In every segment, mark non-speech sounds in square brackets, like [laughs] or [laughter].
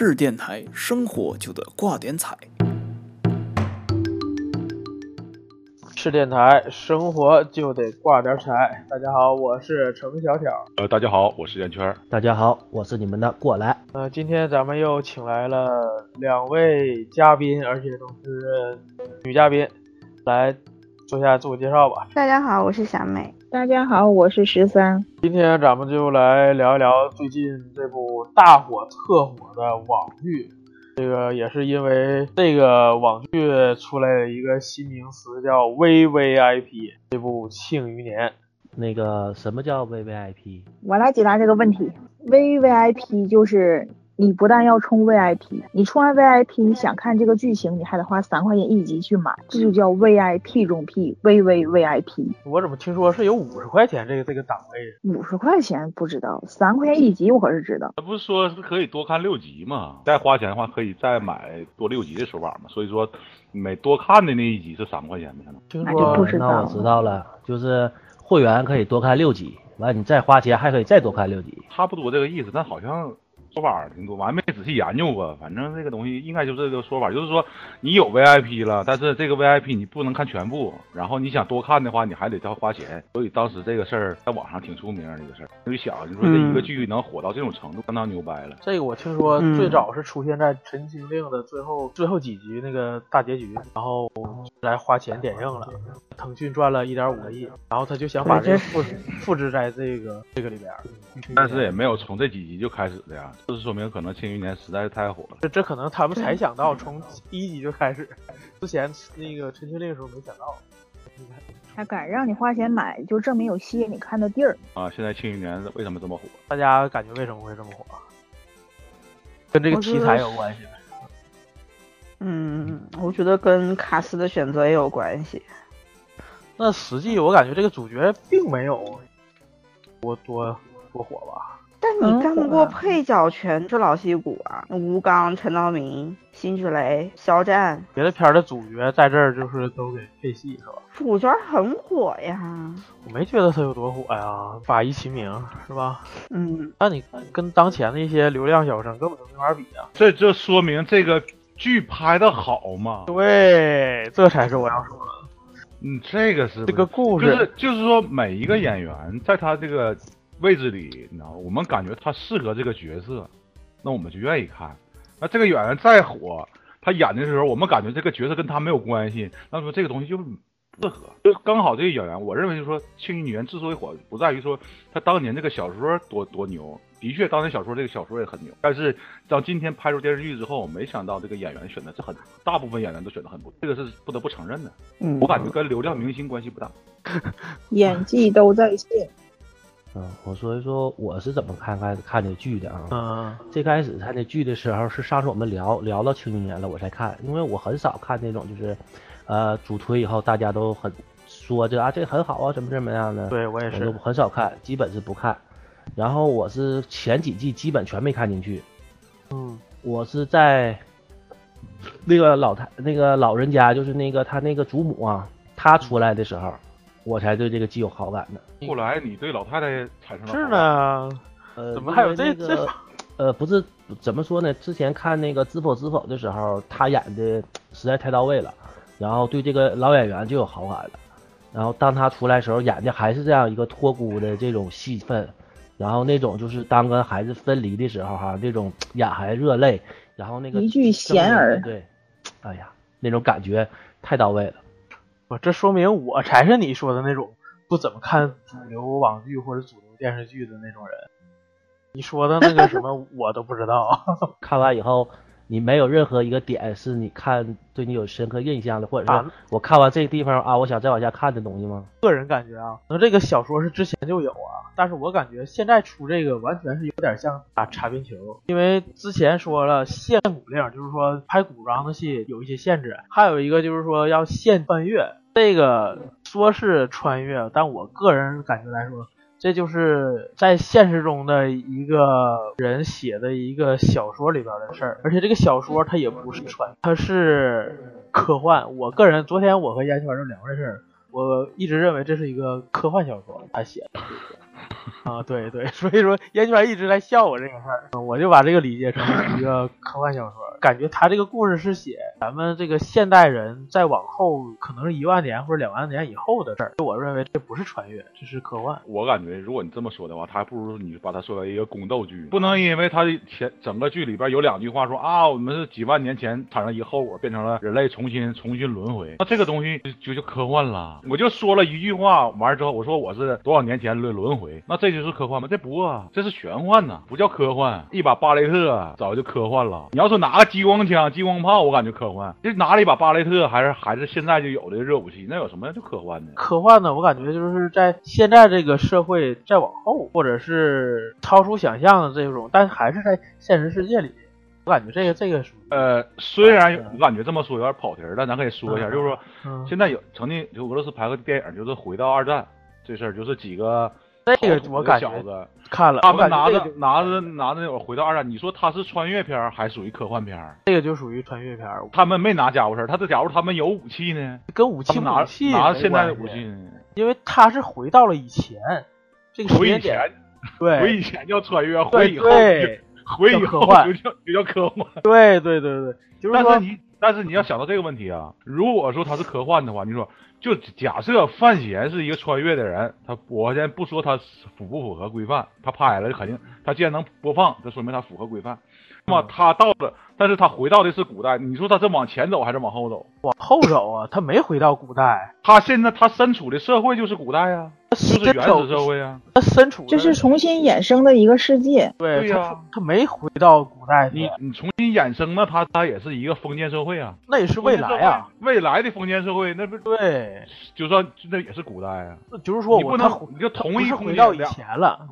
是电台，生活就得挂点彩。是电台，生活就得挂点彩。大家好，我是程小挑。呃，大家好，我是圆圈。大家好，我是你们的过来。呃，今天咱们又请来了两位嘉宾，而且都是女嘉宾，来做下自我介绍吧。大家好，我是小美。大家好，我是十三。今天咱们就来聊一聊最近这部大火特火的网剧。这个也是因为这个网剧出来了一个新名词，叫 VVIP。这部《庆余年》，那个什么叫 VVIP？我来解答这个问题。VVIP 就是你不但要充 VIP，你充完 VIP，你想看这个剧情，你还得花三块钱一集去买，这就叫 VIP 中 P，VVVIP。我怎么听说是有五十块钱这个这个档位？五十块钱不知道，三块钱一集我可是知道。他不是说是可以多看六集吗？再花钱的话，可以再买多六集的手把吗。所以说，每多看的那一集是三块钱的。听那就不说知道那我知道了，就是会员可以多看六集，完你再花钱还可以再多看六集。差不多这个意思，但好像说法挺多，我还没仔细研究过。反正这个东西应该就是这个说法，就是说你有 VIP 了，但是这个 VIP 你不能看全部，然后你想多看的话，你还得再花钱。所以当时这个事儿在网上挺出名的一个事儿。就想你说这一个剧能火到这种程度，相当牛掰了。这个我听说嗯最早是出现在《陈情令》的最后最后几集那个大结局，然后来花钱点映了，腾讯赚了一点五个亿，然后他就想把这个复复制在这个这个里边儿。但是也没有从这几集就开始的呀，就是说明可能《庆余年》实在是太火了。这这可能他们才想到从第一集就开始，[laughs] 之前那个《陈情令》的时候没想到。他敢让你花钱买，就证明有吸引你看的地儿。啊，现在《庆余年》为什么这么火？大家感觉为什么会这么火？跟这个题材有关系吗？嗯，我觉得跟卡斯的选择也有关系。那实际我感觉这个主角并没有我多多火吧。但你干过配角全是老戏骨啊，吴刚、陈道明、辛芷蕾、肖战，别的片儿的主角在这儿就是都给配戏是吧？主角很火呀。我没觉得他有多火呀，法医秦明是吧？嗯，那你跟当前的一些流量小生根本就没法比啊。这就说明这个剧拍的好嘛？对，这才是我要说的。嗯，这个是这个故事就是就是说每一个演员在他这个位置里，你知道，我们感觉他适合这个角色，那我们就愿意看。那这个演员再火，他演的时候，我们感觉这个角色跟他没有关系，那说这个东西就不合。就刚好这个演员，我认为就是说《庆余年》之所以火，不在于说他当年这个小说多多牛，的确当年小说这个小说也很牛，但是到今天拍出电视剧之后，没想到这个演员选的是很大部分演员都选的很不，这个是不得不承认的。嗯我感觉跟流量明星关系不大。演技都在线。嗯，我说一说我是怎么看看看这剧的啊。嗯，最开始看这剧的时候是上次我们聊聊到《庆余年》了，我才看，因为我很少看那种就是，呃，主推以后大家都很说这啊这很好啊，怎么怎么样的，对我也是。很少看，基本是不看。然后我是前几季基本全没看进去，嗯，我是在那个老太那个老人家，就是那个他那个祖母啊，她出来的时候，我才对这个剧有好感的。后来你对老太太产生了是？呢，呃，怎么还有这那个这呃，不是怎么说呢？之前看那个《知否知否》的时候，他演的实在太到位了，然后对这个老演员就有好感了。然后当他出来的时候，演的还是这样一个托孤的这种戏份，然后那种就是当跟孩子分离的时候哈，这种眼含热泪，然后那个一句贤儿对，哎呀，那种感觉太到位了。我这说明我才是你说的那种不怎么看主流网剧或者主流电视剧的那种人。你说的那个什么我都不知道。[laughs] 看完以后，你没有任何一个点是你看对你有深刻印象的，或者说啊我看完这个地方啊，我想再往下看的东西吗？个人感觉啊，可能这个小说是之前就有啊，但是我感觉现在出这个完全是有点像打擦边球，因为之前说了限古令，就是说拍古装的戏有一些限制，还有一个就是说要限穿越，这个说是穿越，但我个人感觉来说。这就是在现实中的一个人写的一个小说里边的事儿，而且这个小说它也不是穿，它是科幻。我个人昨天我和烟圈就聊这事儿，我一直认为这是一个科幻小说，他写的。[laughs] 啊，对对，所以说烟圈一直在笑我这个事儿，嗯我就把这个理解成一个科幻小说，感觉他这个故事是写咱们这个现代人再往后可能是一万年或者两万年以后的事儿，我认为这不是穿越，这是科幻。我感觉，如果你这么说的话，他还不如你把它说为一个宫斗剧，不能因为他前整个剧里边有两句话说啊，我们是几万年前产生一个后果，变成了人类重新重新轮回，那这个东西就就就科幻了。我就说了一句话，完了之后我说我是多少年前轮轮回，那这就是科幻吗？这不啊，这是玄幻呐，不叫科幻。一把巴雷特早就科幻了。你要说拿个激光枪、激光炮，我感觉科幻。这拿了一把巴雷特，还是还是现在就有的热武器，那有什么就科幻的？科幻呢，我感觉就是在现在这个社会再往后，或者是超出想象的这种，但还是在现实世界里。我感觉这个这个属呃，虽然我感觉这么说有点跑题儿，但咱可以说一下，嗯就是说嗯现在有曾经就俄罗斯拍过电影，就是回到二战这事儿，就是几个这个我感觉，看了，他们拿着拿着拿着那会儿回到二战，你说他是穿越片儿还属于科幻片儿？这个就属于穿越片儿，他们没拿家伙事儿，他这假如他们有武器呢？跟武器武器拿现在的武器呢？因为他是回到了以前这个时回以间点，前，对回以前叫穿越，回对以后对回以后就叫就叫科幻。对对对对，就是说你但是你要想到这个问题啊，如果说他是科幻的话，你说就假设范闲是一个穿越的人，他我先不说他符不符合规范，他拍了肯定他既然能播放，这说明他符合规范。那么他到了，但是他回到的是古代，你说他是往前走还是往后走？往后走啊，他没回到古代，他现在他身处的社会就是古代呀、就是原始社会啊、他身处的这是重新衍生的一个世界。对呀他没回到古代你，你重新衍生，那他他也是一个封建社会啊，那也是未来啊，未来的封建社会，那不对，就算那也是古代啊。就是说你不能你就他不同一回到以前了？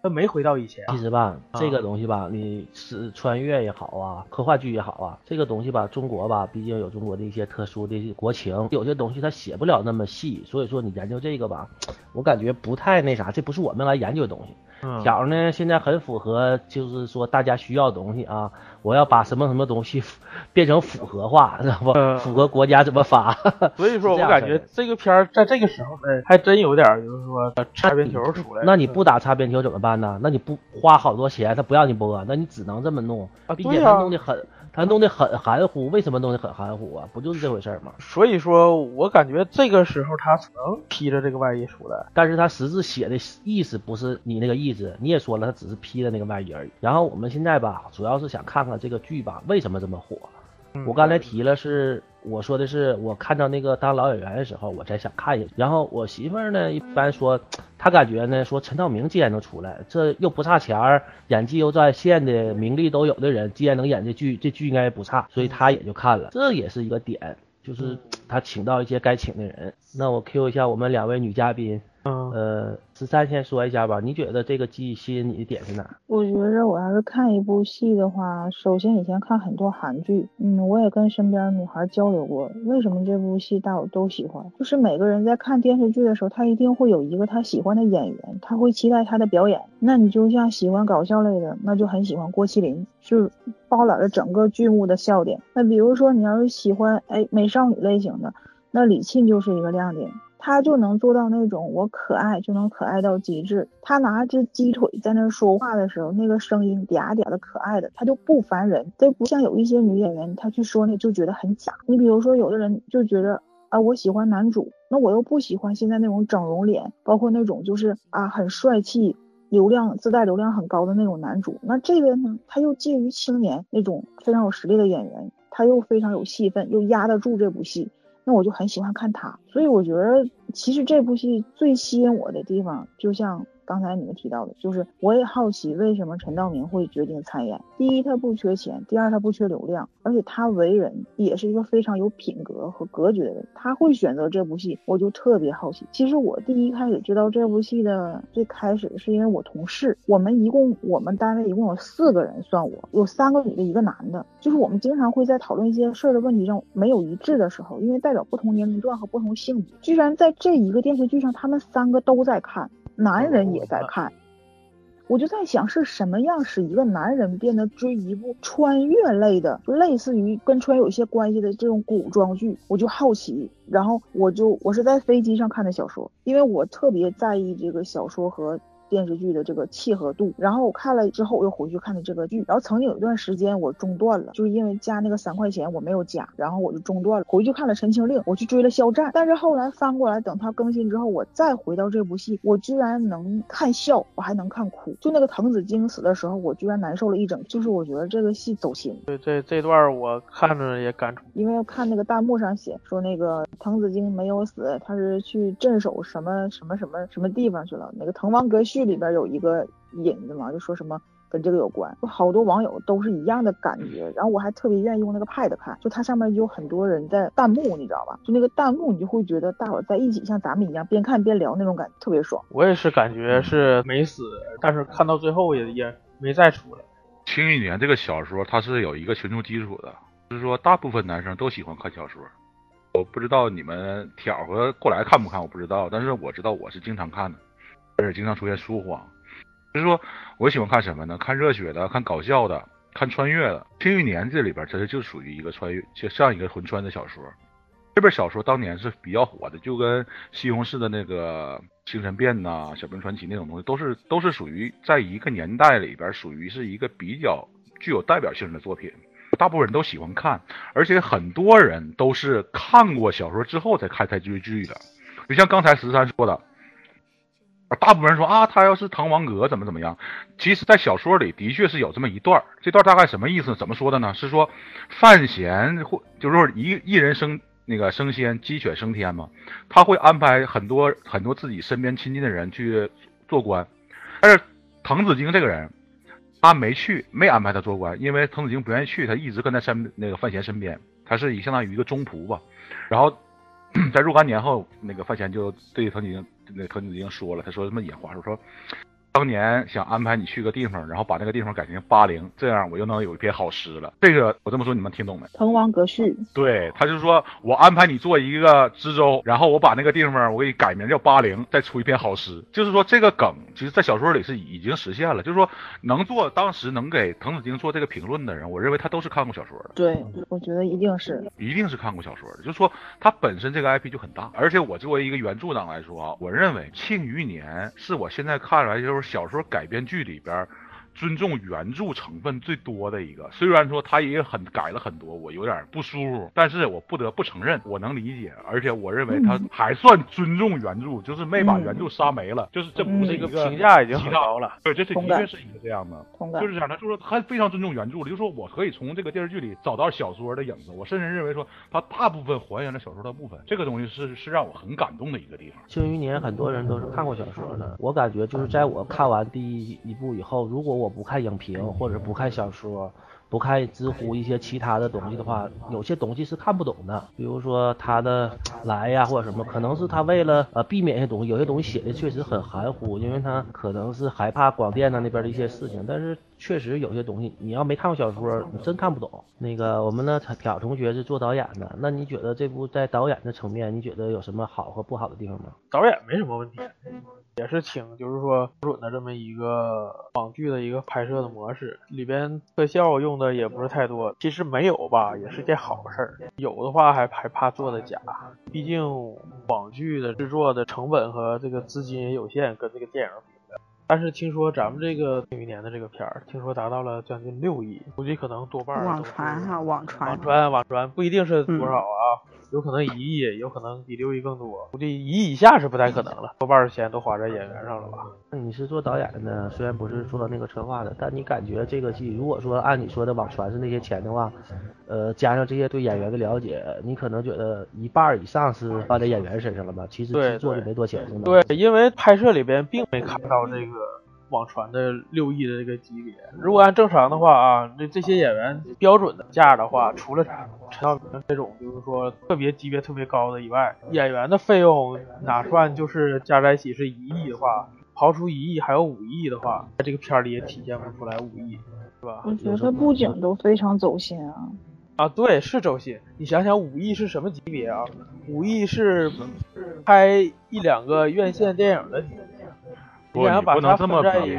他没回到以前，其实吧，啊这个东西吧，你是穿越也好啊，科幻剧也好啊，这个东西吧，中国吧，毕竟有中国的一些特殊的国情，有些东西它写不了那么细，所以说你研究这个吧，我感觉不太那啥，这不是我们来研究的东西。嗯小呢，现在很符合，就是说大家需要的东西啊，我要把什么什么东西 [laughs] 变成符合化，知道不？嗯符合国家怎么发？[laughs] 所以说我感觉这个片儿在这个时候呢，还真有点就是说呃擦边球出来。那你不打擦边球怎么办呢？那你不花好多钱，他不让你播，那你只能这么弄，并且啊对呀他弄得很，他弄得很含糊。为什么弄得很含糊啊？不就是这回事儿吗？所以说我感觉这个时候他只能披着这个外衣出来。但是他实质写的意思不是你那个意思，你也说了，他只是披着那个外衣而已。然后我们现在吧，主要是想看看这个剧吧为什么这么火。嗯我刚才提了是，我说的是我看到那个当老演员的时候，我才想看一下。然后我媳妇儿呢，一般说，她感觉呢，说陈道明既然能出来，这又不差钱儿，演技又在线的，名利都有的人，既然能演这剧，这剧应该不差，所以她也就看了。这也是一个点，就是他请到一些该请的人。那我 Q 一下我们两位女嘉宾，嗯，呃，十三先说一下吧，你觉得这个剧吸引你的点是哪儿？我觉着我要是看一部戏的话，首先以前看很多韩剧，嗯，我也跟身边女孩交流过，为什么这部戏大伙都喜欢？就是每个人在看电视剧的时候，他一定会有一个他喜欢的演员，他会期待他的表演。那你就像喜欢搞笑类的，那就很喜欢郭麒麟，就包揽了整个剧目的笑点。那比如说你要是喜欢哎美少女类型的，那李沁就是一个亮点。他就能做到那种我可爱就能可爱到极致。他拿只鸡腿在那说话的时候，那个声音嗲嗲的可爱的，他就不烦人。这不像有一些女演员，她去说那就觉得很假。你比如说，有的人就觉得啊，我喜欢男主，那我又不喜欢现在那种整容脸，包括那种就是啊很帅气。流量自带流量很高的那种男主，那这个呢，他又介于青年那种非常有实力的演员，他又非常有戏份，又压得住这部戏，那我就很喜欢看他。所以我觉得，其实这部戏最吸引我的地方，就像刚才你们提到的，就是我也好奇为什么陈道明会决定参演。第一，他不缺钱；第二，他不缺流量，而且他为人也是一个非常有品格和格局的人。他会选择这部戏，我就特别好奇。其实我第一开始知道这部戏的最开始，是因为我同事，我们一共我们单位一共有四个人，算我有三个女的，一个男的。就是我们经常会在讨论一些事儿的问题上没有一致的时候，因为代表不同年龄段和不同性别，居然在这一个电视剧上，他们三个都在看。男人也在看，我就在想是什么样使一个男人变得追一部穿越类的，类似于跟穿越有些关系的这种古装剧，我就好奇，然后我就我是在飞机上看的小说，因为我特别在意这个小说和。电视剧的这个契合度，然后我看了之后，我又回去看了这个剧，然后曾经有一段时间我中断了，就是因为加那个三块钱我没有加，然后我就中断了，回去看了《陈情令》，我去追了《肖战》，但是后来翻过来等它更新之后，我再回到这部戏，我居然能看笑，我还能看哭，就那个滕子京死的时候，我居然难受了一整，就是我觉得这个戏走心。对，这这段我看着也感触，因为看那个弹幕上写说那个滕子京没有死，他是去镇守什么什么什么什么地方去了，那个《滕王阁序》里边有一个。引子嘛，就说什么跟这个有关，就好多网友都是一样的感觉。然后我还特别愿意用那个 Pad 看，就它上面有很多人在弹幕，你知道吧？就那个弹幕，你就会觉得大伙在一起，像咱们一样边看边聊那种感觉，特别爽。我也是感觉是没死，但是看到最后也也没再出来。《庆余年》这个小说它是有一个群众基础的，就是说大部分男生都喜欢看小说。我不知道你们挑和过来看不看，我不知道，但是我知道我是经常看的，而且经常出现书荒。就是说，我喜欢看什么呢？看热血的，看搞笑的，看穿越的。《庆余年》这里边，其实就属于一个穿越，就像一个魂穿的小说。这本小说当年是比较火的，就跟西红柿的那个《星辰变》呐、《小兵传奇》那种东西，都是都是属于在一个年代里边，属于是一个比较具有代表性的作品。大部分人都喜欢看，而且很多人都是看过小说之后才开才追剧的。就像刚才十三说的。大部分人说啊，他要是滕王阁怎么怎么样？其实，在小说里的确是有这么一段这段大概什么意思？怎么说的呢？是说范闲或就是说一一人升那个升仙，鸡犬升天嘛。他会安排很多很多自己身边亲近的人去做官，但是滕子京这个人，他没去，没安排他做官，因为滕子京不愿意去，他一直跟在身那个范闲身边，他是以相当于一个中仆吧。然后在若干年后，那个范闲就对滕子京。那滕子京说了，他说什么野话，说说。当年想安排你去个地方，然后把那个地方改成巴陵，这样我就能有一篇好诗了。这个我这么说，你们听懂没？《滕王阁序》对，他就说我安排你做一个知州，然后我把那个地方我给你改名叫巴陵，再出一篇好诗。就是说这个梗，其实，在小说里是已经实现了。就是说，能做当时能给滕子京做这个评论的人，我认为他都是看过小说的。对，我觉得一定是，一定是看过小说的。就是说，他本身这个 IP 就很大，而且我作为一个原著党来说啊，我认为《庆余年》是我现在看来就是。小说改编剧里边。尊重原著成分最多的一个，虽然说他也很改了很多，我有点不舒服，但是我不得不承认，我能理解，而且我认为他还算尊重原著，就是没把原著杀没了，就是这不是一个评价已经很高了，对，这是的确是一个这样的，就是这样，他就是他非常尊重原著的，就是说我可以从这个电视剧里找到小说的影子，我甚至认为说他大部分还原了小说的部分，这个东西是是让我很感动的一个地方。庆余年很多人都是看过小说的，我感觉就是在我看完第一一部以后，如果我不看影评或者不看小说，不看知乎一些其他的东西的话，有些东西是看不懂的。比如说他的来呀，或者什么，可能是他为了呃避免一些东西，有些东西写的确实很含糊，因为他可能是害怕广电呢那边的一些事情。但是确实有些东西，你要没看过小说，你真看不懂。那个我们呢，挑同学是做导演的，那你觉得这部在导演的层面，你觉得有什么好和不好的地方吗？导演没什么问题。也是挺，就是说标准的这么一个网剧的一个拍摄的模式，里边特效用的也不是太多。其实没有吧，也是件好事儿。有的话还还怕做的假，毕竟网剧的制作的成本和这个资金也有限，跟这个电影比。但是听说咱们这个庆余年的这个片儿，听说达到了将近六亿，估计可能多半网传哈，网传，网传，网传不一定是多少啊。有可能一亿，有可能比六亿更多。估计一亿以下是不太可能了，多半的钱都花在演员上了吧？那你是做导演的，虽然不是做那个策划的，但你感觉这个戏，如果说按你说的网传是那些钱的话，呃，加上这些对演员的了解，你可能觉得一半以上是花在演员身上了吧？其实制作就没多钱是吗？对，因为拍摄里边并没看到这个。网传的六亿的这个级别，如果按正常的话啊，这这些演员标准的价的话，除了陈道明这种，就是说特别级别特别高的以外，演员的费用哪算就是加在一起是一亿的话，刨出一亿还有五亿的话，在这个片里也体现不出来五亿，是吧？我觉得布景都非常走心啊。啊，对，是走心。你想想，五亿是什么级别啊？五亿是拍一两个院线电影的级别。不，想你不能这么比，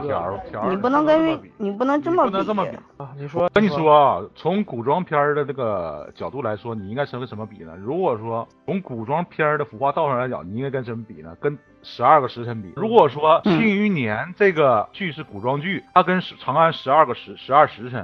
你不能跟你不能这么比不能这么比。啊，你说，跟你说啊，从古装片儿的这个角度来说，你应该跟什么比呢？如果说从古装片儿的服化道上来讲，你应该跟什么比呢？跟《十二个时辰》比。如果说《庆余年》这个剧是古装剧，它跟《长安十二个时十二时辰》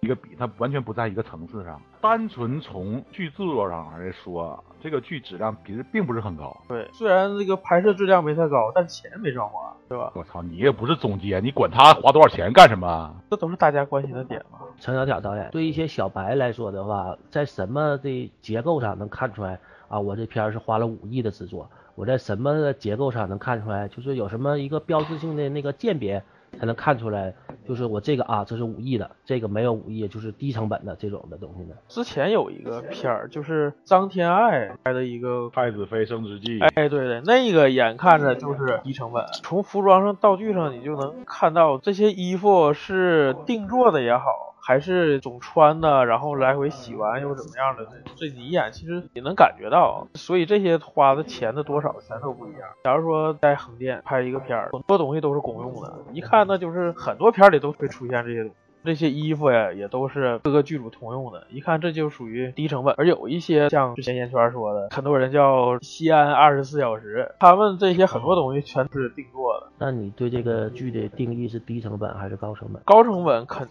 一个比，它完全不在一个层次上。单纯从剧制作上来说，这个剧质量其实并不是很高。对，虽然这个拍摄质量没太高，但钱没少花，对吧？我操，你也不是总监，你管他花多少钱干什么？这都是大家关心的点嘛。陈小挑导演对一些小白来说的话，在什么的结构上能看出来啊？我这片儿是花了五亿的制作，我在什么的结构上能看出来？就是有什么一个标志性的那个鉴别才能看出来？就是我这个啊，这是五亿的，这个没有五亿，就是低成本的这种的东西呢？之前有一个片儿，就是张天爱拍的一个太子妃升职记，哎，对对，那个眼看着就是低成本，从服装上、道具上，你就能看到这些衣服是定做的也好，还是总穿的，然后来回洗完又怎么样的，这你一眼其实也能感觉到。所以这些花的钱的多少全都不一样。假如说在横店拍一个片儿，很多东西都是公用的，一看那就是很多片里都会出现这些东西。这些衣服呀，也都是各个剧组通用的，一看这就属于低成本。而有一些像之前烟圈说的，很多人叫西安二十四小时，他们这些很多东西全是定做的。那你对这个剧的定义是低成本还是高成本？高成本肯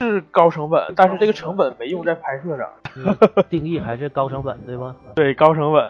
是高成本，但是这个成本没用在拍摄上。定义还是高成本对吗？[laughs] 对，高成本，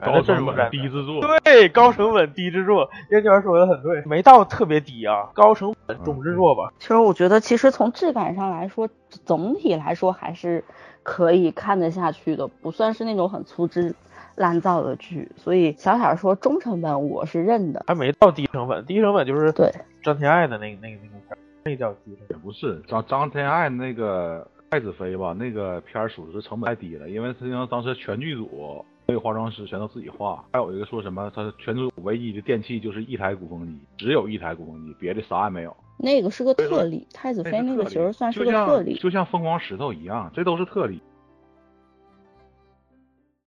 高成本低制作。对，高成本低制作，烟圈说的很对，没到特别低啊，高成本中制作吧。其实我觉得，其实从质感上来说，总体来说还是可以看得下去的，不算是那种很粗制滥造的剧。所以小小说中成本我是认的。还没到低成本，低成本就是对张天爱的那个那个那个片儿，那叫低成本。也不是张张天爱那个太子妃吧，那个片儿属实成本太低了，因为实际上当时全剧组那个化妆师全都自己化，还有一个说什么，他全剧组唯一的电器就是一台鼓风机，只有一台鼓风机，别的啥也没有。那个是个特例，太子妃那个其实算是个特例。就像疯狂石头一样，这都是特例。